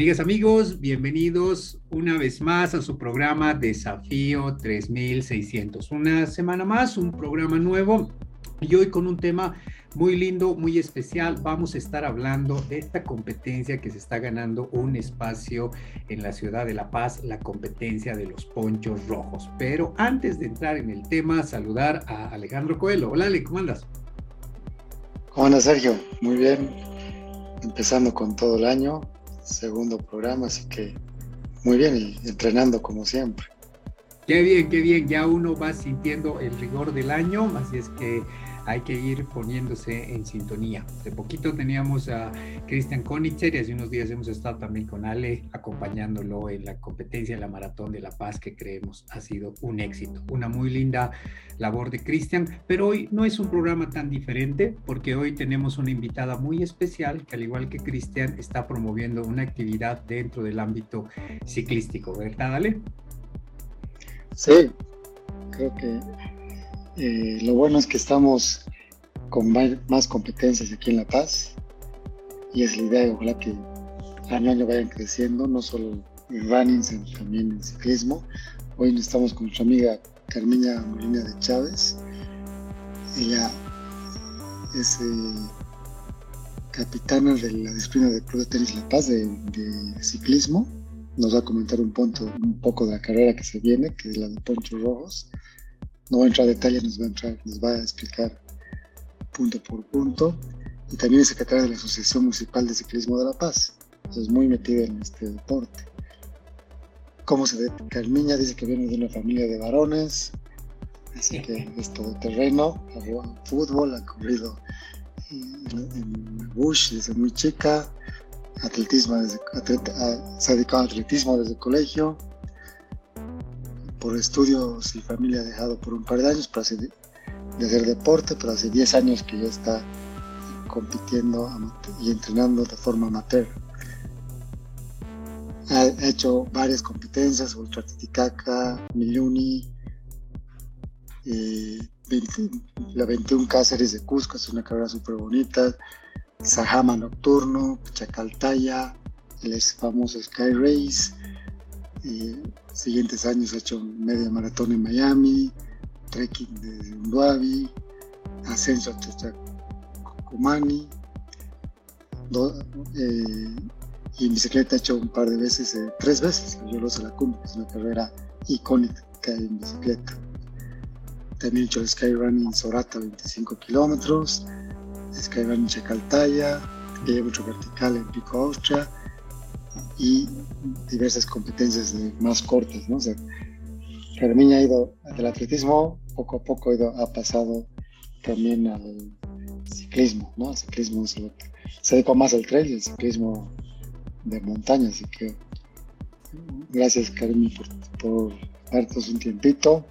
Amigas, amigos, bienvenidos una vez más a su programa Desafío 3600. Una semana más, un programa nuevo y hoy con un tema muy lindo, muy especial. Vamos a estar hablando de esta competencia que se está ganando un espacio en la ciudad de La Paz, la competencia de los ponchos rojos. Pero antes de entrar en el tema, saludar a Alejandro Coelho. Hola Ale, ¿cómo andas? ¿Cómo andas Sergio? Muy bien. Empezando con todo el año, segundo programa, así que muy bien y entrenando como siempre. Qué bien, qué bien, ya uno va sintiendo el rigor del año, así es que hay que ir poniéndose en sintonía. De poquito teníamos a Cristian Konitzer y hace unos días hemos estado también con Ale acompañándolo en la competencia de la Maratón de la Paz que creemos ha sido un éxito. Una muy linda labor de Cristian, pero hoy no es un programa tan diferente porque hoy tenemos una invitada muy especial que al igual que Cristian está promoviendo una actividad dentro del ámbito ciclístico, ¿verdad Ale? Sí, creo que eh, lo bueno es que estamos con más competencias aquí en La Paz y es la idea, ojalá que año a año vayan creciendo, no solo en running, sino también en ciclismo. Hoy estamos con nuestra amiga Carmiña Molina de Chávez. Ella es eh, capitana de la disciplina de Club de Tenis La Paz de, ciclismo. Nos va a comentar un, punto, un poco de la carrera que se viene, que es la de Poncho Rojos no voy a entrar a detalle, nos va a, entrar, nos va a explicar punto por punto. Y también es secretaria de la Asociación Municipal de Ciclismo de La Paz. Entonces, muy metida en este deporte. ¿Cómo se ve? Carmiña dice que viene de una familia de varones, así que es todo terreno, jugado fútbol, ha corrido en, Bush desde muy chica, atletismo desde, se ha dedicado al atletismo desde el colegio, por estudios y familia dejado por un par de años para hacer, de hacer deporte, pero hace 10 años que ya está compitiendo y entrenando de forma amateur. Ha hecho varias competencias, Ultra Titicaca, Miluni, eh, la 21 Cáceres de Cusco, es una carrera súper bonita, Sajama Nocturno, Chacaltaya, el famoso Sky Race, eh, siguientes años ha hecho media maratón en Miami, trekking de Unduavi, ascenso a Chachacumani, eh, y en bicicleta ha hecho un par de veces, eh, tres veces, yo lo sé la cumbre, es una carrera icónica en bicicleta. También he hecho el Skyrunning Sorata 25 kilómetros, Skyrunning Chacaltaya, mucho vertical en Pico Austria, y diversas competencias más cortas, ¿no? O sea, ha ido del atletismo, poco a poco ha, pasado también al ciclismo, ¿no? El ciclismo se, dedicó más al trail y el ciclismo de montaña, así que gracias Carmen por, por un tiempito.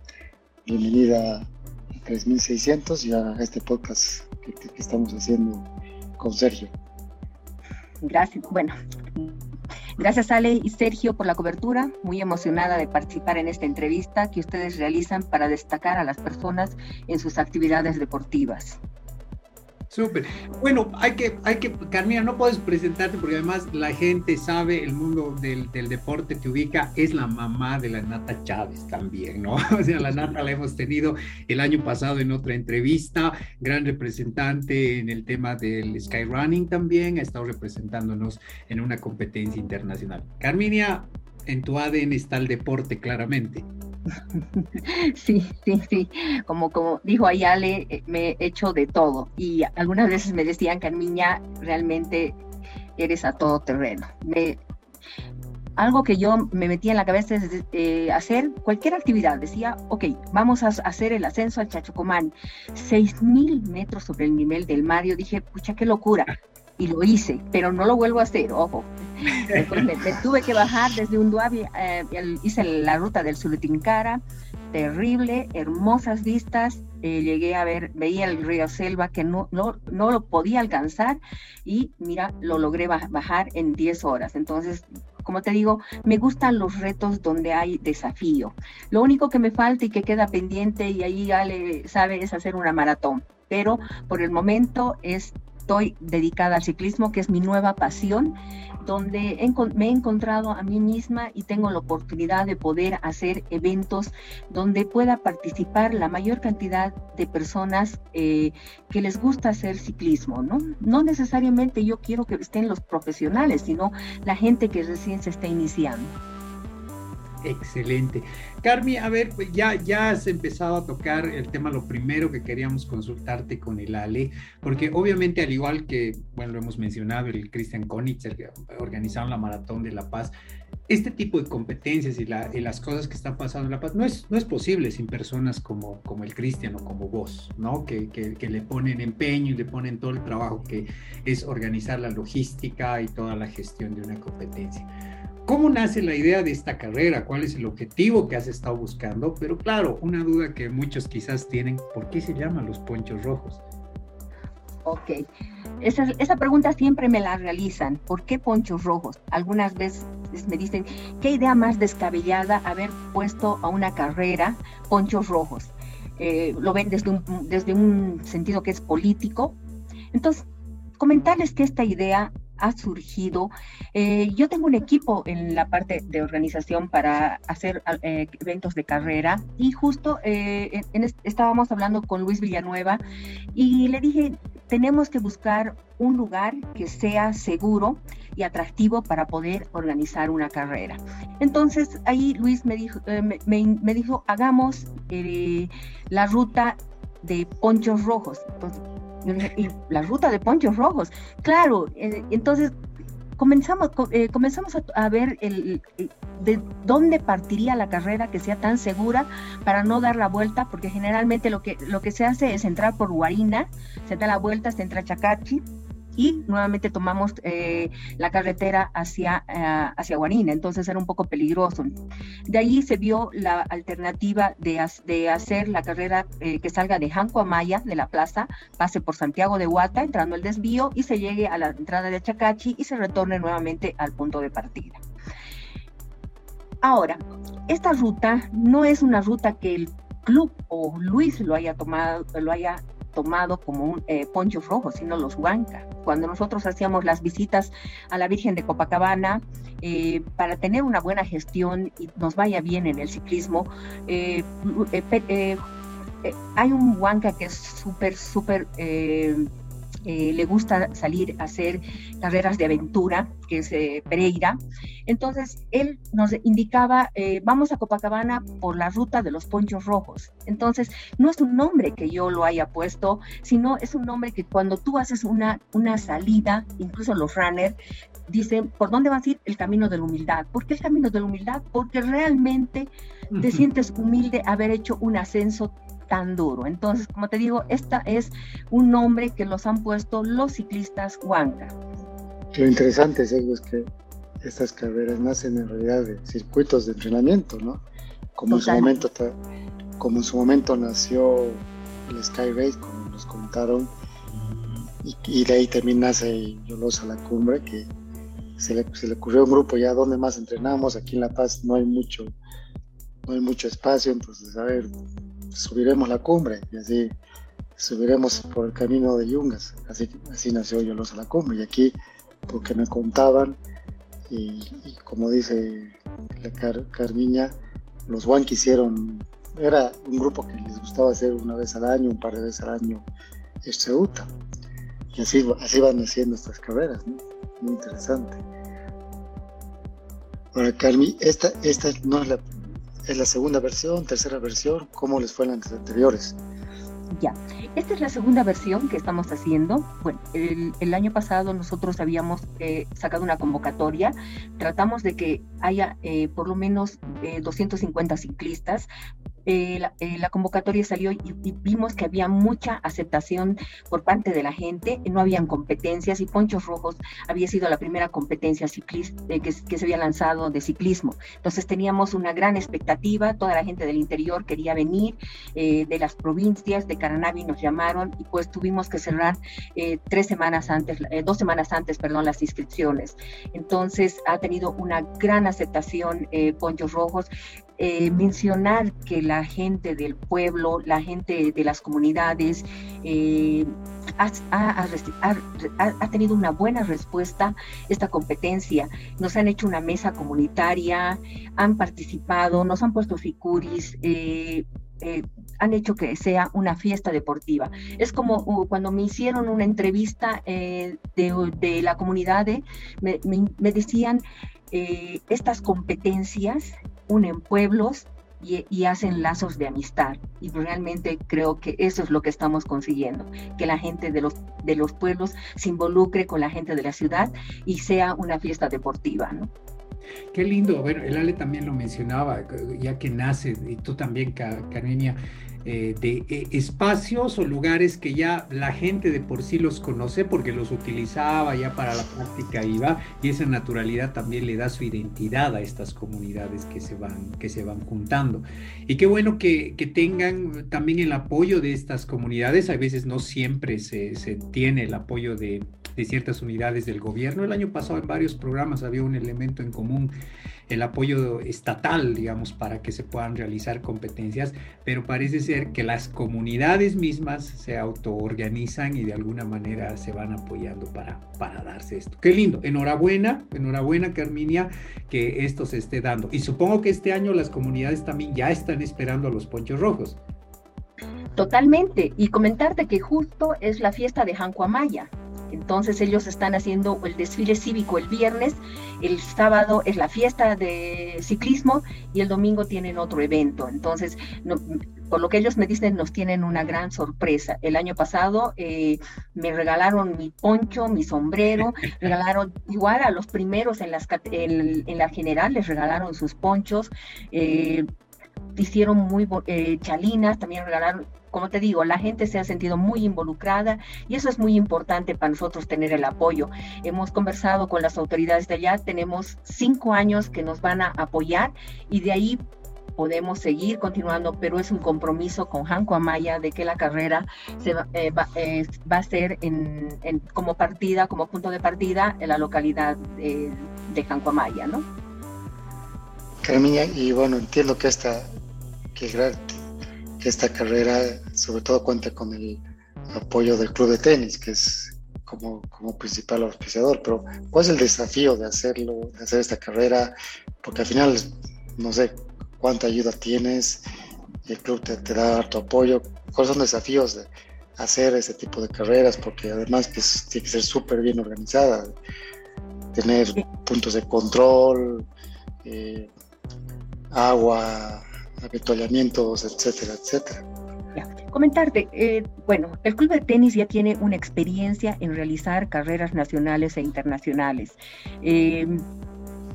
Bienvenida a 3600 y a este podcast que estamos haciendo con Sergio. Gracias. Bueno, Gracias Ale y Sergio por la cobertura, muy emocionada de participar en esta entrevista que ustedes realizan para destacar a las personas en sus actividades deportivas. Súper. Bueno, hay que, hay que, Carmina, no puedes presentarte porque además la gente sabe, el mundo del, del, deporte te ubica, es la mamá de la Nata Chávez también, ¿no? O sea, la Nata la hemos tenido el año pasado en otra entrevista, gran representante en el tema del skyrunning también, ha estado representándonos en una competencia internacional. Carminia, en tu ADN está el deporte claramente. Sí, sí, sí. Como, como dijo Ayale, eh, me he hecho de todo. Y algunas veces me decían, Carmiña, realmente eres a todo terreno. Me, algo que yo me metía en la cabeza es eh, hacer cualquier actividad. Decía, ok, vamos a hacer el ascenso al Chachocomán, seis mil metros sobre el nivel del mar. Yo dije, pucha, qué locura. Y lo hice, pero no lo vuelvo a hacer, ojo. me, tuve que bajar desde un eh, hice la ruta del Sulutincara, terrible, hermosas vistas, eh, llegué a ver, veía el río Selva que no, no, no lo podía alcanzar y mira, lo logré bajar en 10 horas. Entonces, como te digo, me gustan los retos donde hay desafío. Lo único que me falta y que queda pendiente y ahí ya le sabe es hacer una maratón, pero por el momento es estoy dedicada al ciclismo, que es mi nueva pasión, donde me he encontrado a mí misma y tengo la oportunidad de poder hacer eventos donde pueda participar la mayor cantidad de personas eh, que les gusta hacer ciclismo, ¿no? No necesariamente yo quiero que estén los profesionales, sino la gente que recién se está iniciando. Excelente. Carmi, a ver, pues ya, ya has empezado a tocar el tema, lo primero que queríamos consultarte con el Ale, porque obviamente al igual que, bueno, lo hemos mencionado, el Christian Konitzer, que organizaron la Maratón de La Paz, este tipo de competencias y, las cosas que están pasando en La Paz no es, no es posible sin personas como, como el Cristian o como vos, ¿no? Que, que, que le ponen empeño y le ponen todo el trabajo que es organizar la logística y toda la gestión de una competencia. ¿Cómo nace la idea de esta carrera? ¿Cuál es el objetivo que has estado buscando? Pero claro, una duda que muchos quizás tienen, ¿por qué se llaman los ponchos rojos? Ok, esa, esa, pregunta siempre me la realizan. ¿Por qué ponchos rojos? Algunas veces me dicen, ¿qué idea más descabellada haber puesto a una carrera ponchos rojos? Eh, lo ven desde un, desde un sentido que es político. Entonces, comentarles que esta idea ha surgido. Eh, yo tengo un equipo en la parte de organización para hacer eh, eventos de carrera y justo eh, estábamos hablando con Luis Villanueva y le dije, tenemos que buscar un lugar que sea seguro y atractivo para poder organizar una carrera. Entonces ahí Luis me dijo, me, dijo hagamos la ruta de ponchos rojos. Entonces, y la ruta de ponchos rojos. Claro, eh, entonces comenzamos, eh, comenzamos a, ver el, de dónde partiría la carrera que sea tan segura para no dar la vuelta, porque generalmente lo que, lo que se hace es entrar por Guarina, se da la vuelta, se entra a Chacachi, y nuevamente tomamos eh, la carretera hacia, uh, hacia Guarina, entonces era un poco peligroso. De ahí se vio la alternativa de, de hacer la carrera eh, que salga de Janco Amaya, de la plaza, pase por Santiago de Huata, entrando el desvío y se llegue a la entrada de Chacachi y se retorne nuevamente al punto de partida. Ahora, esta ruta no es una ruta que el club o Luis lo haya tomado, lo haya tomado como un eh, poncho rojo, sino los huanca. Cuando nosotros hacíamos las visitas a la Virgen de Copacabana, eh, para tener una buena gestión y nos vaya bien en el ciclismo, eh, hay un huanca que es súper, súper eh, le gusta salir a hacer carreras de aventura, que es eh, Pereira. Entonces, él nos indicaba, eh, vamos a Copacabana por la ruta de los ponchos rojos. Entonces, no es un nombre que yo lo haya puesto, sino es un nombre que cuando tú haces una, una salida, incluso los runners, dicen, ¿por dónde vas a ir? El camino de la humildad. ¿Por qué el camino de la humildad? Porque realmente te sientes humilde haber hecho un ascenso tan duro. Entonces, como te digo, esta es un nombre que los han puesto los ciclistas Huanca. Lo interesante es, que estas carreras nacen en realidad de circuitos de entrenamiento, ¿no? Como en su momento como en su momento nació el Sky Race, como nos contaron, y, de ahí también nace Yolosa la Cumbre, que se le, se le ocurrió un grupo ya donde más entrenamos, aquí en La Paz no hay mucho, no hay mucho espacio, entonces a ver, subiremos la cumbre y así subiremos por el camino de Yungas. Así, así nació Yolosa la cumbre. Y aquí, porque me contaban, y, como dice la Carmiña, los Juan quisieron, era un grupo que les gustaba hacer una vez al año, un par de veces al año, este UTA. Y así, así van haciendo estas carreras, muy interesante. Ahora, Carmi, esta, esta no es la ¿Es la segunda versión, tercera versión? ¿Cómo les fue en las anteriores? Ya, esta es la segunda versión que estamos haciendo. Bueno, el, año pasado nosotros habíamos eh, sacado una convocatoria, tratamos de que haya eh, por lo menos 250 eh, ciclistas eh, eh, la, convocatoria salió y, vimos que había mucha aceptación por parte de la gente, no habían competencias y Ponchos Rojos había sido la primera competencia ciclista, eh, que, se había lanzado de ciclismo. Entonces teníamos una gran expectativa, toda la gente del interior quería venir, de las provincias, de Caranavi nos llamaron y pues tuvimos que cerrar tres semanas antes, dos semanas antes, perdón, las inscripciones. Entonces ha tenido una gran aceptación Ponchos Rojos. Mencionar que la gente del pueblo, la gente de las comunidades, eh, ha, tenido una buena respuesta esta competencia. Nos han hecho una mesa comunitaria, han participado, nos han puesto ficuris, eh, eh, han hecho que sea una fiesta deportiva. Es como cuando me hicieron una entrevista de, la comunidad, me, decían, estas competencias unen pueblos, y, hacen lazos de amistad. Y realmente creo que eso es lo que estamos consiguiendo, que la gente de los, de los pueblos se involucre con la gente de la ciudad y sea una fiesta deportiva, ¿no? Qué lindo, bueno, el Ale también lo mencionaba, ya que nace, y tú también, Carmenia, eh, de eh, espacios o lugares que ya la gente de por sí los conoce porque los utilizaba ya para la práctica iba y esa naturalidad también le da su identidad a estas comunidades que se van, que se van juntando. Y qué bueno que, que tengan también el apoyo de estas comunidades, a veces no siempre se, se tiene el apoyo de, de ciertas unidades del gobierno. El año pasado en varios programas había un elemento en común el apoyo estatal, digamos, para que se puedan realizar competencias, pero parece ser que las comunidades mismas se autoorganizan y de alguna manera se van apoyando para, para darse esto. Qué lindo, enhorabuena, enhorabuena Carminia, que esto se esté dando. Y supongo que este año las comunidades también ya están esperando a los ponchos rojos. Totalmente, y comentarte que justo es la fiesta de Jancuamaya. Entonces ellos están haciendo el desfile cívico el viernes, el sábado es la fiesta de ciclismo y el domingo tienen otro evento. Entonces, por lo que ellos me dicen, nos tienen una gran sorpresa. El año pasado eh, me regalaron mi poncho, mi sombrero, regalaron igual a los primeros en, las, en, la general, les regalaron sus ponchos. Eh, hicieron muy eh, chalinas, también regalaron como te digo, la gente se ha sentido muy involucrada y eso es muy importante para nosotros tener el apoyo. Hemos conversado con las autoridades de allá, tenemos cinco años que nos van a apoyar y de ahí podemos seguir continuando, pero es un compromiso con Janco Amaya de que la carrera se va, eh, eh, a ser en, como partida, como punto de partida en la localidad de, de Janco Amaya, ¿no? Carmiña, y bueno, entiendo que esta, que que esta carrera sobre todo cuenta con el apoyo del club de tenis, que es como, como principal auspiciador, pero ¿cuál es el desafío de hacerlo, de hacer esta carrera? Porque al final, no sé cuánta ayuda tienes, el club te, da harto apoyo, ¿cuáles son los desafíos de hacer ese tipo de carreras? Porque además que tiene que ser súper bien organizada, tener puntos de control, eh, agua, avituallamientos, etcétera, etcétera. Comentarte, eh, bueno, el Club de Tenis ya tiene una experiencia en realizar carreras nacionales e internacionales. Eh,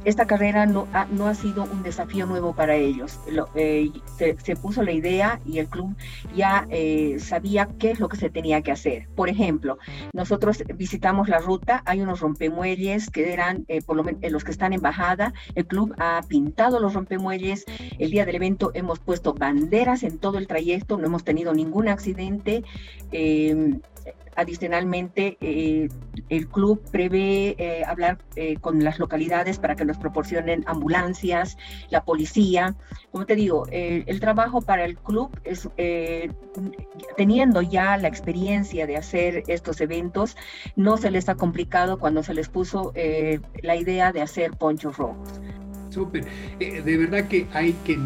esta carrera no ha, no ha sido un desafío nuevo para ellos. Eh, se, puso la idea y el club ya eh, sabía qué es lo que se tenía que hacer. Por ejemplo, nosotros visitamos la ruta, hay unos rompemuelles que eran, eh, por lo menos los que están en bajada, el club ha pintado los rompemuelles, el día del evento hemos puesto banderas en todo el trayecto, no hemos tenido ningún accidente. Adicionalmente, eh, el club prevé eh, hablar eh, con las localidades para que nos proporcionen ambulancias, la policía. Como te digo, el trabajo para el club es, teniendo ya la experiencia de hacer estos eventos, no se les ha complicado cuando se les puso la idea de hacer ponchos rojos. Súper. Eh, de verdad que hay que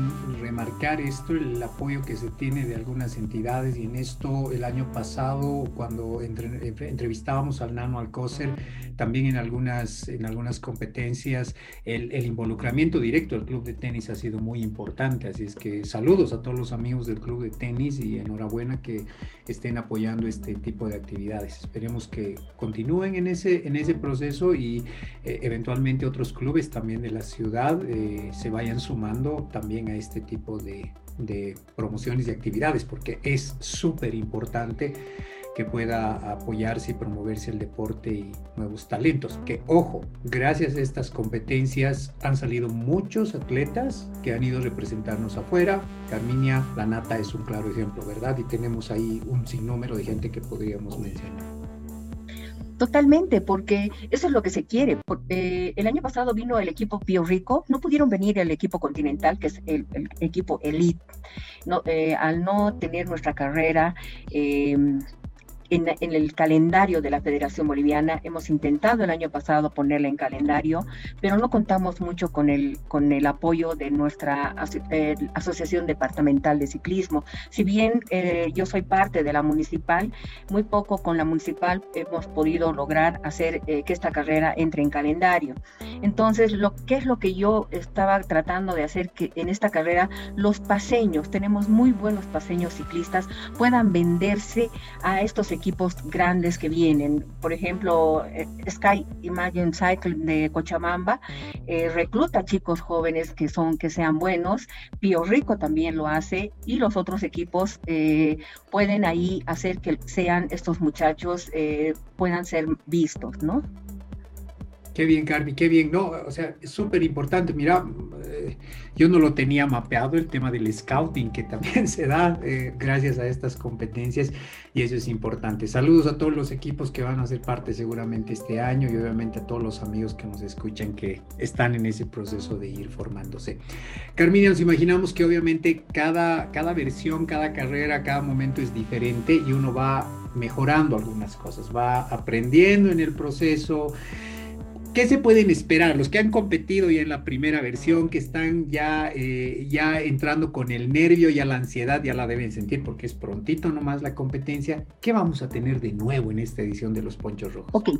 remarcar esto, el apoyo que se tiene de algunas entidades y en esto el año pasado cuando entrevistábamos al Nano Alcócer, también en algunas, en algunas competencias, el, involucramiento directo del club de tenis ha sido muy importante, así es que saludos a todos los amigos del club de tenis y enhorabuena que estén apoyando este tipo de actividades. Esperemos que continúen en ese, en ese proceso y eh, eventualmente otros clubes también de la ciudad eh, se vayan sumando también a este tipo de, promociones y actividades, porque es súper importante que pueda apoyarse y promoverse el deporte y nuevos talentos. Que ojo, gracias a estas competencias han salido muchos atletas que han ido a representarnos afuera. Carminia, la nata es un claro ejemplo, ¿verdad? Y tenemos ahí un sinnúmero de gente que podríamos mencionar. Totalmente, porque eso es lo que se quiere. El año pasado vino el equipo Pío Rico, no pudieron venir el equipo continental, que es el, equipo elite. No, eh, al no tener nuestra carrera, em, en, el calendario de la Federación Boliviana. Hemos intentado el año pasado ponerla en calendario, pero no contamos mucho con el, con el apoyo de nuestra eh, Asociación Departamental de Ciclismo. Si bien eh, yo soy parte de la municipal, muy poco con la municipal hemos podido lograr hacer eh, que esta carrera entre en calendario. Entonces, lo, ¿qué es lo que yo estaba tratando de hacer? Que en esta carrera los paseños, tenemos muy buenos paseños ciclistas, puedan venderse a estos equipos grandes que vienen. Por ejemplo, eh, Sky Imagine Cycle de Cochabamba eh, recluta chicos jóvenes que son que sean buenos. Pío Rico también lo hace y los otros equipos eh, pueden ahí hacer que sean estos muchachos puedan ser vistos, ¿no? Qué bien, Carmi, qué bien. No, o sea, es súper importante. Mira, yo no lo tenía mapeado el tema del scouting, que también se da eh, gracias a estas competencias y eso es importante. Saludos a todos los equipos que van a ser parte seguramente este año y obviamente a todos los amigos que nos escuchan que están en ese proceso de ir formándose. Carmina, nos imaginamos que obviamente cada, cada versión, cada carrera, cada momento es diferente y uno va mejorando algunas cosas, va aprendiendo en el proceso. ¿Qué se pueden esperar? Los que han competido ya en la primera versión, que están ya, eh, ya entrando con el nervio, ya la ansiedad, ya la deben sentir porque es prontito nomás la competencia. ¿Qué vamos a tener de nuevo en esta edición de los Ponchos Rojos? Ok.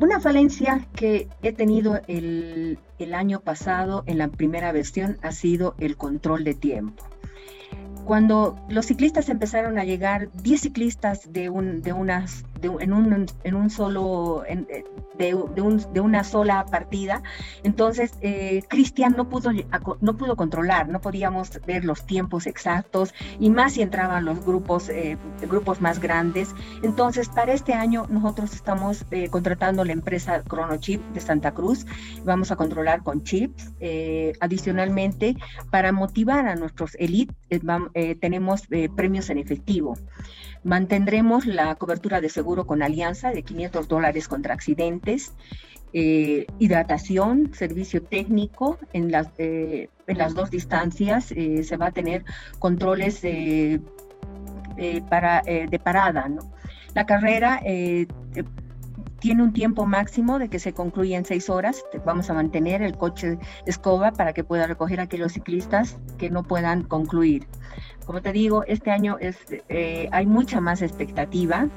Una falencia que he tenido el, el año pasado en la primera versión ha sido el control de tiempo cuando los ciclistas empezaron a llegar, 10 ciclistas de, un, de unas, un, en un solo, eh, de, de, una sola partida, entonces eh, Cristian no pudo, no pudo controlar, no podíamos ver los tiempos exactos y más si entraban los grupos, eh, grupos más grandes. Entonces, para este año nosotros estamos contratando la empresa Chronochip de Santa Cruz, vamos a controlar con chips. adicionalmente, para motivar a nuestros elite, vamos, eh, tenemos eh, premios en efectivo. Mantendremos la cobertura de seguro con alianza de 500 dólares contra accidentes, eh, hidratación, servicio técnico en las, en las dos distancias. se va a tener controles para, de parada. La carrera tiene un tiempo máximo de que se concluya en seis horas. Vamos a mantener el coche escoba para que pueda recoger a aquellos ciclistas que no puedan concluir. Como te digo, este año es, eh, hay mucha más expectativa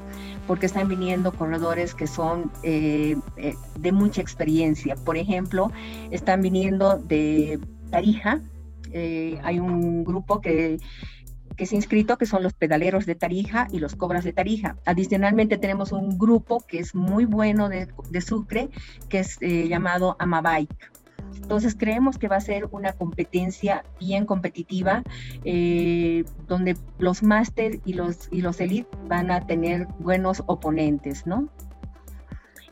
porque están viniendo corredores que son eh, eh, de mucha experiencia. Por ejemplo, están viniendo de Tarija. hay un grupo que que se ha inscrito, que son los pedaleros de Tarija y los cobras de Tarija. Adicionalmente tenemos un grupo que es muy bueno de, Sucre, que es eh, llamado Amabike. Entonces creemos que va a ser una competencia bien competitiva, eh, donde los máster y los, y los elite van a tener buenos oponentes, ¿no?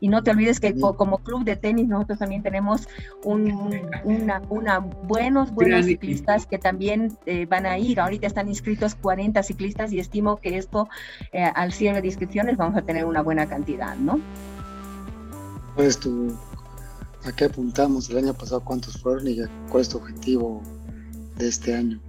Y no te olvides que como club de tenis nosotros también tenemos una, una, buenos, buenos ciclistas que también eh, van a ir. Ahorita están inscritos 40 ciclistas y estimo que esto eh, al cierre de inscripciones vamos a tener una buena cantidad, ¿no? Pues tú, ¿a qué apuntamos el año pasado? ¿Cuántos fueron y cuál es tu objetivo de este año?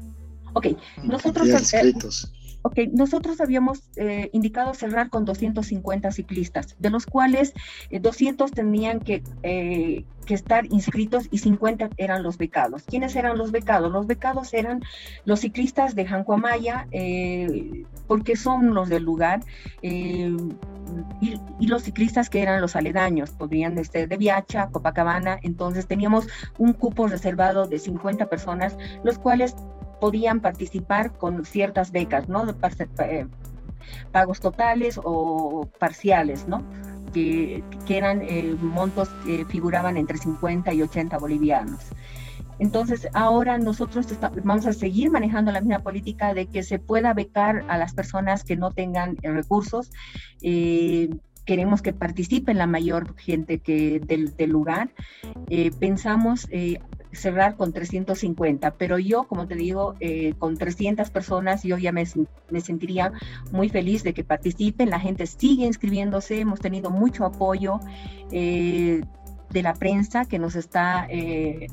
Ok, nosotros... Inscritos. Ok, nosotros habíamos eh, indicado cerrar con 250 ciclistas, de los cuales 200 eh, tenían que, eh, que, estar inscritos y 50 eran los becados. ¿Quiénes eran los becados? Los becados eran los ciclistas de Jancuamaya, porque son los del lugar, y, y, los ciclistas que eran los aledaños, podrían ser de Viacha, Copacabana, entonces teníamos un cupo reservado de 50 personas, los cuales podían participar con ciertas becas, ¿no? Eh, pagos totales o parciales, ¿no? Que, eran eh, montos que figuraban entre 50 y 80 bolivianos. Entonces, ahora nosotros vamos a seguir manejando la misma política de que se pueda becar a las personas que no tengan eh, recursos. queremos que participen la mayor gente que del, lugar. pensamos cerrar con 350, pero yo, como te digo, eh, con 300 personas yo ya me, me, sentiría muy feliz de que participen, la gente sigue inscribiéndose, hemos tenido mucho apoyo eh, de la prensa que nos está... Eh,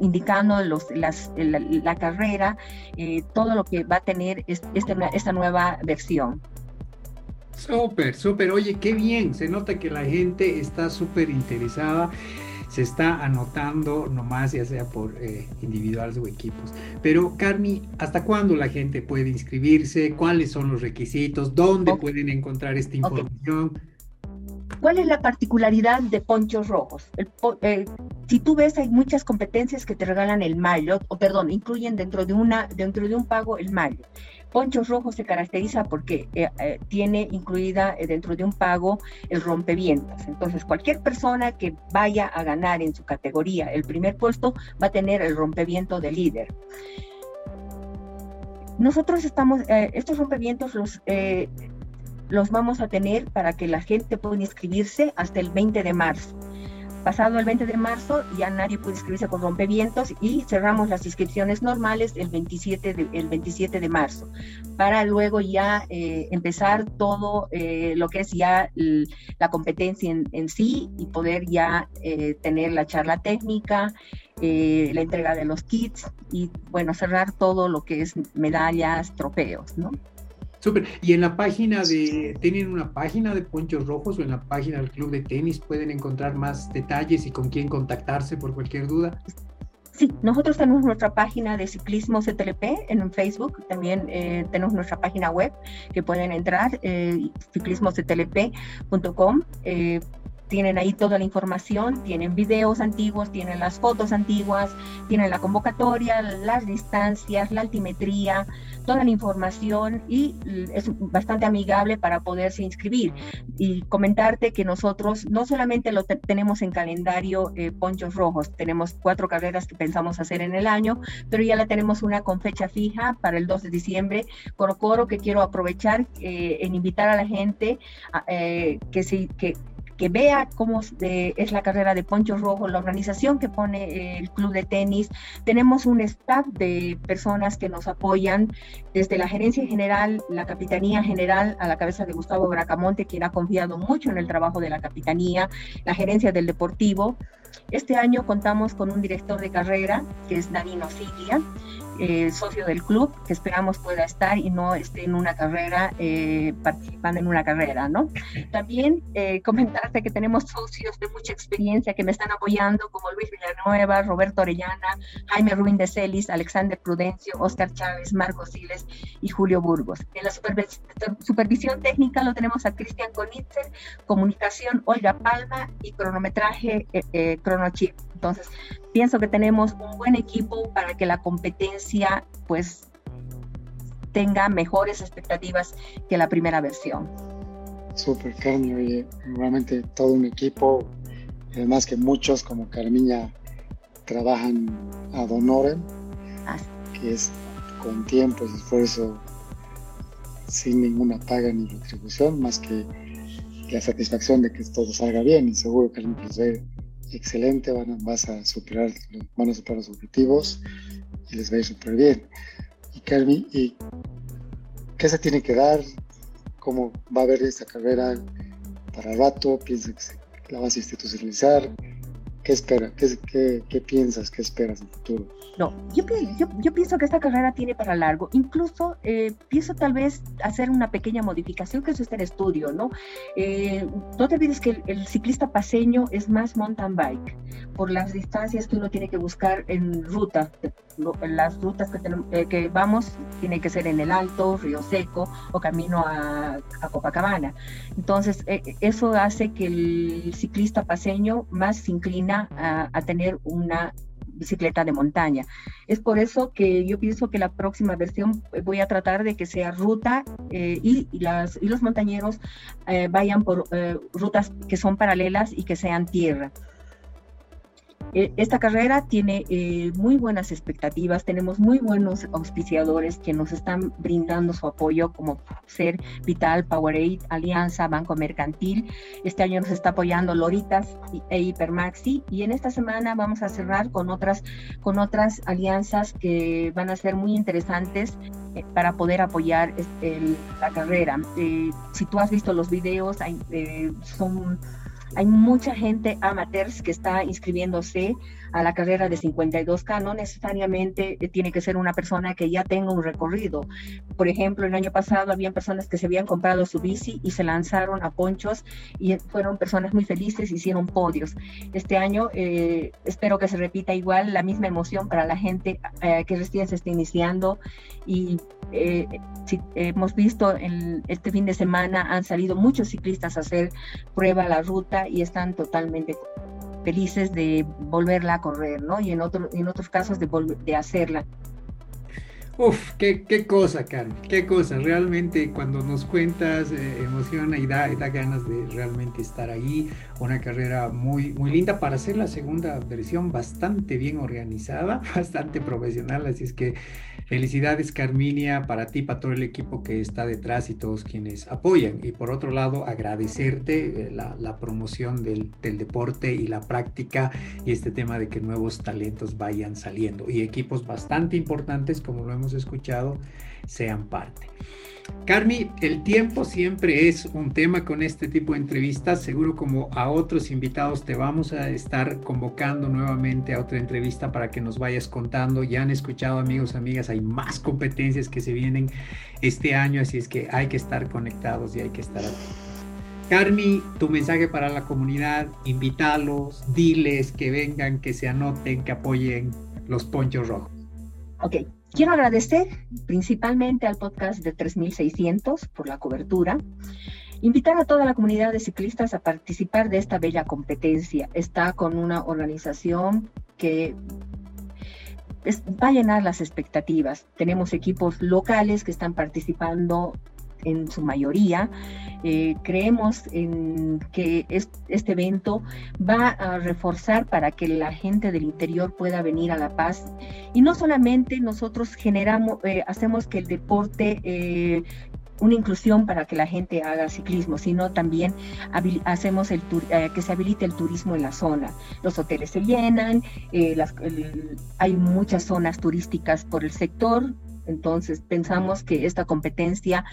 indicando la, carrera, eh, todo lo que va a tener este, esta nueva versión. Súper, súper. Oye, qué bien. Se nota que la gente está súper interesada. Se está anotando nomás, ya sea por eh, individuales o equipos. Pero, Carmi, ¿hasta cuándo la gente puede inscribirse? ¿Cuáles son los requisitos? ¿Dónde pueden encontrar esta información? ¿Cuál es la particularidad de Ponchos Rojos? Eh, si tú ves, hay muchas competencias que te regalan el mayo, o perdón, incluyen dentro de, una, dentro de un pago el mayo. Ponchos Rojos se caracteriza porque eh, eh, tiene incluida dentro de un pago el rompevientos. Entonces, cualquier persona que vaya a ganar en su categoría el primer puesto va a tener el rompeviento de líder. Nosotros estamos, estos rompevientos los los vamos a tener para que la gente pueda inscribirse hasta el 20 de marzo. Pasado el 20 de marzo ya nadie puede inscribirse con rompevientos y cerramos las inscripciones normales el 27 de, el 27 de marzo para luego ya eh, empezar todo eh, lo que es ya la competencia en, sí y poder ya eh, tener la charla técnica, la entrega de los kits y bueno, cerrar todo lo que es medallas, trofeos, ¿no? Súper. Y en la página de, ¿tienen una página de Ponchos Rojos o en la página del Club de Tenis pueden encontrar más detalles y con quién contactarse por cualquier duda? Sí, nosotros tenemos nuestra página de ciclismo CTLP en Facebook, también eh, tenemos nuestra página web que pueden entrar, eh, ciclismoctlp.com. Eh, tienen ahí toda la información, tienen videos antiguos, tienen las fotos antiguas, tienen la convocatoria, las distancias, la altimetría, toda la información y es bastante amigable para poderse inscribir. Y comentarte que nosotros no solamente lo tenemos en calendario eh, Ponchos Rojos, tenemos cuatro carreras que pensamos hacer en el año, pero ya la tenemos una con fecha fija para el 2 de diciembre. Coro Coro, que quiero aprovechar eh, en invitar a la gente eh, que, sí, que que vea cómo es la carrera de Poncho Rojo, la organización que pone eh, el club de tenis. Tenemos un staff de personas que nos apoyan, desde la gerencia general, la capitanía general, a la cabeza de Gustavo Bracamonte, quien ha confiado mucho en el trabajo de la capitanía, la gerencia del deportivo. Este año contamos con un director de carrera, que es Danilo Siglia, eh, socio del club, que esperamos pueda estar y no esté en una carrera, eh, participando en una carrera, ¿no? También eh, comentarte que tenemos socios de mucha experiencia que me están apoyando, como Luis Villanueva, Roberto Orellana, Jaime Ruin de Celis, Alexander Prudencio, Oscar Chávez, Marcos Siles y Julio Burgos. En la supervisión técnica lo tenemos a Cristian Conitzer, comunicación Olga Palma y cronometraje Cronochip. Entonces, pienso que tenemos un buen equipo para que la competencia pues tenga mejores expectativas que la primera versión. Súper, Carmen, oye, realmente todo un equipo, además que muchos como Carmiña trabajan ad honorem, que es con tiempo y esfuerzo, sin ninguna paga ni retribución, más que la satisfacción de que todo salga bien y seguro que les ve excelente, van a, vas a superar, van a superar los objetivos y les va a ir súper bien. Y Carmi, ¿y qué se tiene que dar? ¿Cómo va a haber esta carrera para rato? ¿Piensa que la vas a institucionalizar? ¿Qué esperas? ¿Qué, qué, piensas? ¿Qué esperas en el futuro? No, yo, yo, yo, pienso que esta carrera tiene para largo. Incluso eh, pienso tal vez hacer una pequeña modificación, que eso está en estudio, ¿no? Eh, no te olvides que el, ciclista paseño es más mountain bike, por las distancias que uno tiene que buscar en ruta. las rutas que, eh, que vamos tiene que ser en el Alto, Río Seco o camino a, a Copacabana. Entonces, eso hace que el ciclista paseño más se inclina a, tener una bicicleta de montaña. Es por eso que yo pienso que la próxima versión eh, voy a tratar de que sea ruta eh, y, los montañeros eh, vayan por rutas que son paralelas y que sean tierra. Eh, esta carrera tiene eh, muy buenas expectativas, tenemos muy buenos auspiciadores que nos están brindando su apoyo, como ser Vital, Powerade, Alianza, Banco Mercantil. Este año nos está apoyando Loritas e Hipermaxi y en esta semana vamos a cerrar con otras, con otras alianzas que van a ser muy interesantes eh, para poder apoyar la carrera. si tú has visto los videos, son Hay mucha gente amateurs que está inscribiéndose a la carrera de 52K, no necesariamente eh, tiene que ser una persona que ya tenga un recorrido. Por ejemplo, el año pasado habían personas que se habían comprado su bici y se lanzaron a ponchos y fueron personas muy felices, hicieron podios. Este año eh, espero que se repita igual la misma emoción para la gente eh, que recién se está iniciando y hemos visto este fin de semana han salido muchos ciclistas a hacer prueba la ruta y están totalmente felices de volverla a correr, ¿no? Y en, en otros casos de, de hacerla. Uf, qué, qué, cosa, Carmen, qué cosa. Realmente cuando nos cuentas eh, emociona y da, da, ganas de realmente estar ahí. Una carrera muy, muy linda para hacer la segunda versión, bastante bien organizada, bastante profesional. Así es que felicidades, Carminia, para ti, para todo el equipo que está detrás y todos quienes apoyan. Y por otro lado, agradecerte eh, la, la, promoción del, del deporte y la práctica y este tema de que nuevos talentos vayan saliendo. Y equipos bastante importantes, como lo hemos escuchado sean parte. Carmi, el tiempo siempre es un tema con este tipo de entrevistas. Seguro como a otros invitados te vamos a estar convocando nuevamente a otra entrevista para que nos vayas contando. Ya han escuchado amigos, amigas, hay más competencias que se vienen este año, así es que hay que estar conectados y hay que estar atentos. Carmi, tu mensaje para la comunidad, invítalos, diles que vengan, que se anoten, que apoyen los ponchos rojos. Ok, Quiero agradecer principalmente al podcast de 3600 por la cobertura. Invitar a toda la comunidad de ciclistas a participar de esta bella competencia. Está con una organización que va a llenar las expectativas. Tenemos equipos locales que están participando en su mayoría. Eh, creemos que este evento va a reforzar para que la gente del interior pueda venir a La Paz. Y no solamente nosotros generamos, eh, hacemos que el deporte eh, una inclusión para que la gente haga ciclismo, sino también hacemos el que se habilite el turismo en la zona. Los hoteles se llenan, hay muchas zonas turísticas por el sector, entonces pensamos que esta competencia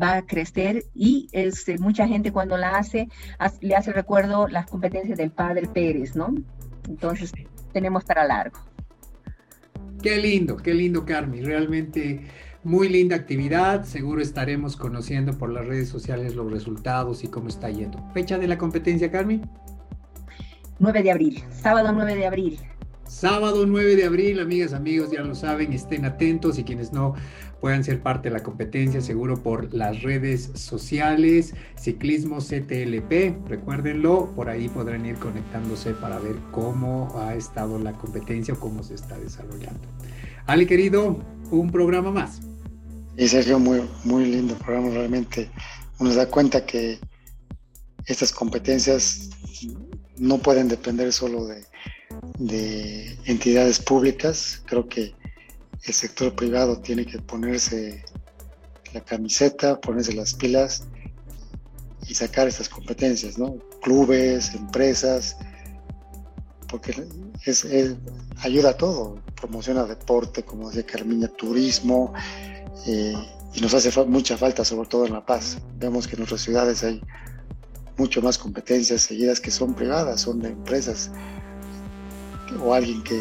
va a crecer y es, mucha gente cuando la hace, le hace recuerdo las competencias del padre Pérez, ¿no? Entonces tenemos para largo. Qué lindo, qué lindo, Carmen. Realmente muy linda actividad. Seguro estaremos conociendo por las redes sociales los resultados y cómo está yendo. ¿Fecha de la competencia, Carmen? 9 de abril, sábado 9 de abril. Sábado 9 de abril, amigas, amigos, ya lo saben, estén atentos y quienes no puedan ser parte de la competencia, seguro por las redes sociales, Ciclismo CTLP, recuérdenlo, por ahí podrán ir conectándose para ver cómo ha estado la competencia o cómo se está desarrollando. Ale, querido, un programa más. Y Sergio, muy, muy lindo programa, realmente uno se da cuenta que estas competencias no pueden depender solo de de entidades públicas. Creo que el sector privado tiene que ponerse la camiseta, ponerse las pilas y sacar estas competencias, ¿no? Clubes, empresas, porque es, ayuda a todo, promociona deporte, como decía Carmiña, turismo, eh, y nos hace mucha falta, sobre todo en La Paz. Vemos que en nuestras ciudades hay mucho más competencias seguidas que son privadas, son de empresas o alguien que,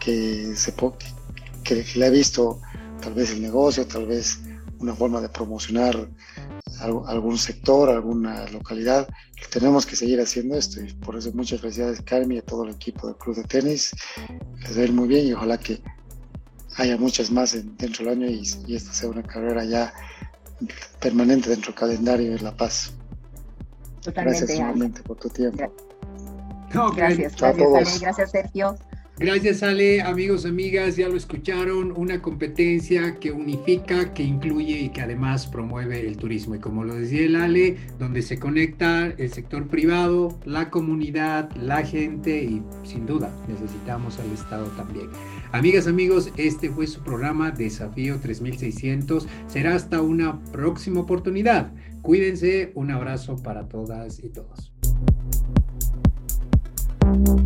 que, se, que, le ha visto tal vez el negocio, tal vez una forma de promocionar algún sector, alguna localidad. Tenemos que seguir haciendo esto y por eso muchas felicidades Carmen y a todo el equipo del club de tenis. Les va muy bien y ojalá que haya muchas más dentro del año y, y, esta sea una carrera ya permanente dentro del calendario de La Paz. Totalmente, Gracias nuevamente por tu tiempo gracias, gracias, gracias Sergio. Gracias Ale, amigos, amigas, ya lo escucharon, una competencia que unifica, que incluye y que además promueve el turismo. Y como lo decía el Ale, donde se conecta el sector privado, la comunidad, la gente y sin duda necesitamos al Estado también. Amigas, amigos, este fue su programa Desafío 3600. Será hasta una próxima oportunidad. Cuídense, un abrazo para todas y todos. Thank you.